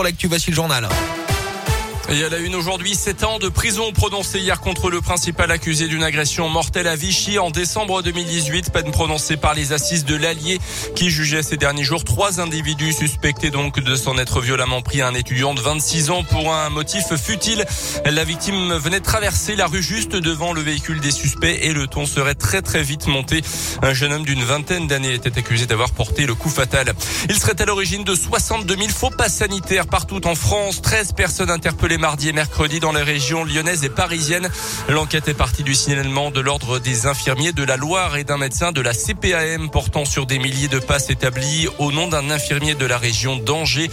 pour l'actu. Voici le journal. Et à la une aujourd'hui, 7 ans de prison prononcés hier contre le principal accusé d'une agression mortelle à Vichy en décembre 2018. Peine prononcée par les assises de l'Allier qui jugeait ces derniers jours trois individus suspectés donc de s'en être violemment pris à un étudiant de 26 ans pour un motif futile. La victime venait de traverser la rue juste devant le véhicule des suspects et le ton serait très très vite monté. Un jeune homme d'une vingtaine d'années était accusé d'avoir porté le coup fatal. Il serait à l'origine de 62 000 faux pas sanitaires partout en France. 13 personnes interpellées mardi et mercredi dans les régions lyonnaises et parisiennes. L'enquête est partie du signalement de l'ordre des infirmiers de la Loire et d'un médecin de la CPAM portant sur des milliers de passes établis au nom d'un infirmier de la région d'Angers.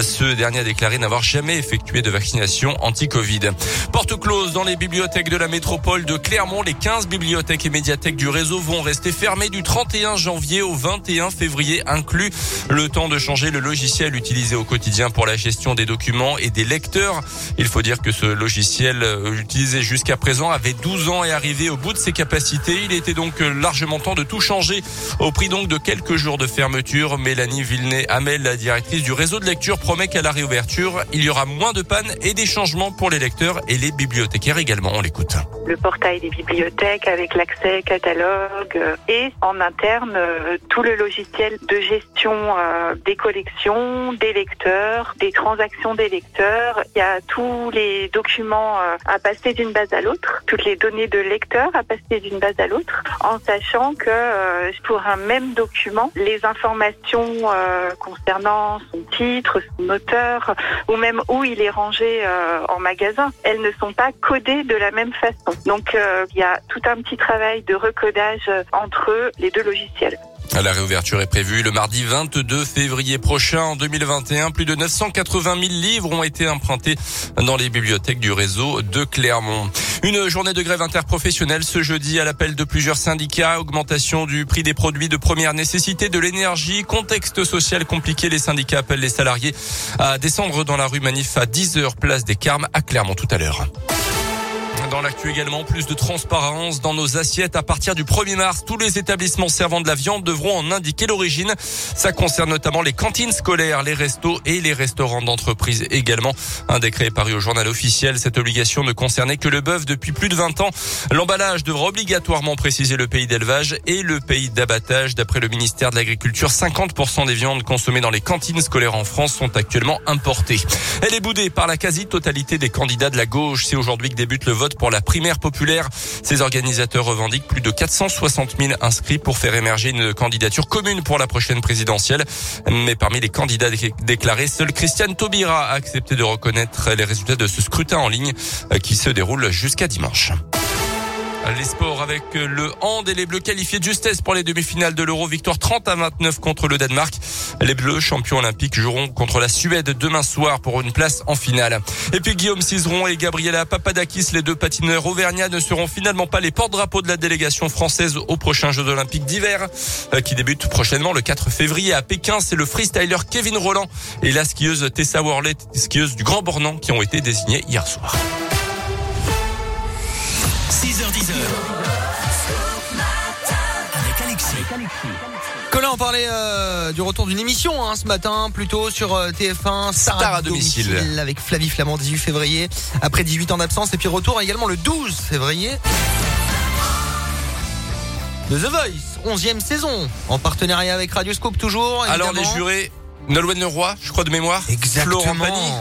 Ce dernier a déclaré n'avoir jamais effectué de vaccination anti-Covid. Porte close dans les bibliothèques de la métropole de Clermont. Les 15 bibliothèques et médiathèques du réseau vont rester fermées du 31 janvier au 21 février inclus. Le temps de changer le logiciel utilisé au quotidien pour la gestion des documents et des lecteurs. Il faut dire que ce logiciel euh, utilisé jusqu'à présent avait 12 ans et arrivé au bout de ses capacités. Il était donc euh, largement temps de tout changer au prix donc de quelques jours de fermeture. Mélanie Villeneuve-Hamel, la directrice du réseau de lecture, promet qu'à la réouverture, il y aura moins de pannes et des changements pour les lecteurs et les bibliothécaires également. On l'écoute. Le portail des bibliothèques avec l'accès catalogue euh, et en interne tout le logiciel de gestion des collections, des lecteurs, des transactions des lecteurs. Il y a tous les documents euh, à passer d'une base à l'autre, toutes les données de lecteur à passer d'une base à l'autre, en sachant que euh, pour un même document, les informations euh, concernant son titre, son auteur, ou même où il est rangé en magasin, elles ne sont pas codées de la même façon. Donc il y a tout un petit travail de recodage entre les deux logiciels. La réouverture est prévue le mardi 22 février prochain en 2021. Plus de 980 000 livres ont été empruntés dans les bibliothèques du réseau de Clermont. Une journée de grève interprofessionnelle ce jeudi à l'appel de plusieurs syndicats. Augmentation du prix des produits de première nécessité, de l'énergie. Contexte social compliqué. Les syndicats appellent les salariés à descendre dans la rue Manif à 10 heures place des Carmes à Clermont tout à l'heure. Dans l'actu également, plus de transparence dans nos assiettes. À partir du 1er mars, tous les établissements servant de la viande devront en indiquer l'origine. Ça concerne notamment les cantines scolaires, les restos et les restaurants d'entreprise également. Un décret est paru au journal officiel. Cette obligation ne concernait que le bœuf depuis plus de 20 ans. L'emballage devra obligatoirement préciser le pays d'élevage et le pays d'abattage. D'après le ministère de l'Agriculture, 50% des viandes consommées dans les cantines scolaires en France sont actuellement importées. Elle est boudée par la quasi-totalité des candidats de la gauche. C'est aujourd'hui que débute le vote pour la primaire populaire. Ces organisateurs revendiquent plus de 460 000 inscrits pour faire émerger une candidature commune pour la prochaine présidentielle. Mais parmi les candidats déclarés, seul Christiane Taubira a accepté de reconnaître les résultats de ce scrutin en ligne euh, qui se déroule jusqu'à dimanche. Les sports avec le hand et les Bleus qualifiés de justesse pour les demi-finales de l'Euro. Victoire 30 à 29 contre le Danemark. Les Bleus, champions olympiques, joueront contre la Suède demain soir pour une place en finale. Et puis Guillaume Cizeron et Gabriela Papadakis, les deux patineurs auvergnats, ne seront finalement pas les porte-drapeaux de la délégation française aux prochains Jeux olympiques d'hiver euh, qui débutent prochainement le 4 février à Pékin. C'est le freestyler Kevin Roland et la skieuse Tessa Worley, skieuse du Grand Bornand, qui ont été désignés hier soir. On parlait euh, du retour d'une émission hein, ce matin, plutôt sur euh, TF1, Star, Star à domicile. avec Flavie Flamand, 18 février, après 18 ans d'absence, et puis retour également le 12 février de The Voice, 11e saison, en partenariat avec Radio Scoop toujours. Alors les jurés, Nolwenn Leroy, je crois de mémoire, Exactement. Florent Pagny.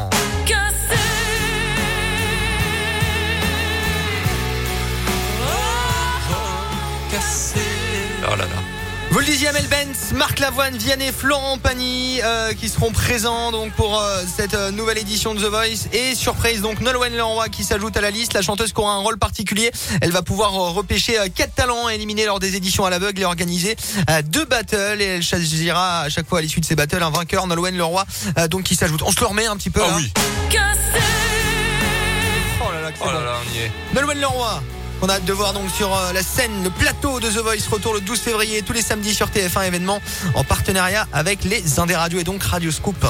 Oh là là. Vous le disiez, Amel Benz, Marc Lavoine, Vianney, Florent Pagny euh, qui seront présents donc pour euh, cette euh, nouvelle édition de The Voice et surprise donc Nolwenn Leroy qui s'ajoute à la liste, la chanteuse qui aura un rôle particulier. Elle va pouvoir repêcher quatre talents éliminés lors des éditions à l'aveugle et organiser deux battles et elle choisira à chaque fois à l'issue de ces battles un vainqueur Nolwenn Leroy donc qui s'ajoute. On se le remet un petit peu. Ah là. oui. Oh là là, Oh là bon. là, on y est. Nolwenn Leroy. On a hâte de voir donc sur euh, la scène, le plateau de The Voice, retour le 12 février, tous les samedis sur TF1 événement en partenariat avec les Indés Radio et donc Radio Scoop.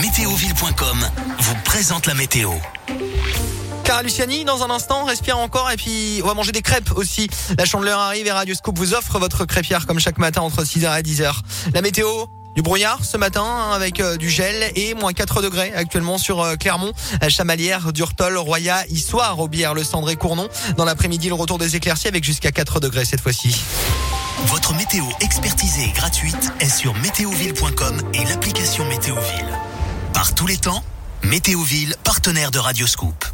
Météoville.com vous présente la météo. Cara Luciani, dans un instant, respire encore et puis on va manger des crêpes aussi. La chandeleur arrive et Radio Scoop vous offre votre crêpière comme chaque matin entre 6h et 10h. La météo, Du brouillard ce matin hein, avec euh, du gel et moins 4 degrés actuellement sur euh, Clermont, Chamalières, Durtol, Roya, Issoire, Aubière, Le Cendré, Cournon. Dans l'après-midi, le retour des éclaircies avec jusqu'à 4 degrés cette fois-ci. Votre météo expertisée et gratuite est sur météoville.com et l'application Météoville. Par tous les temps, Météoville, partenaire de Radioscoop.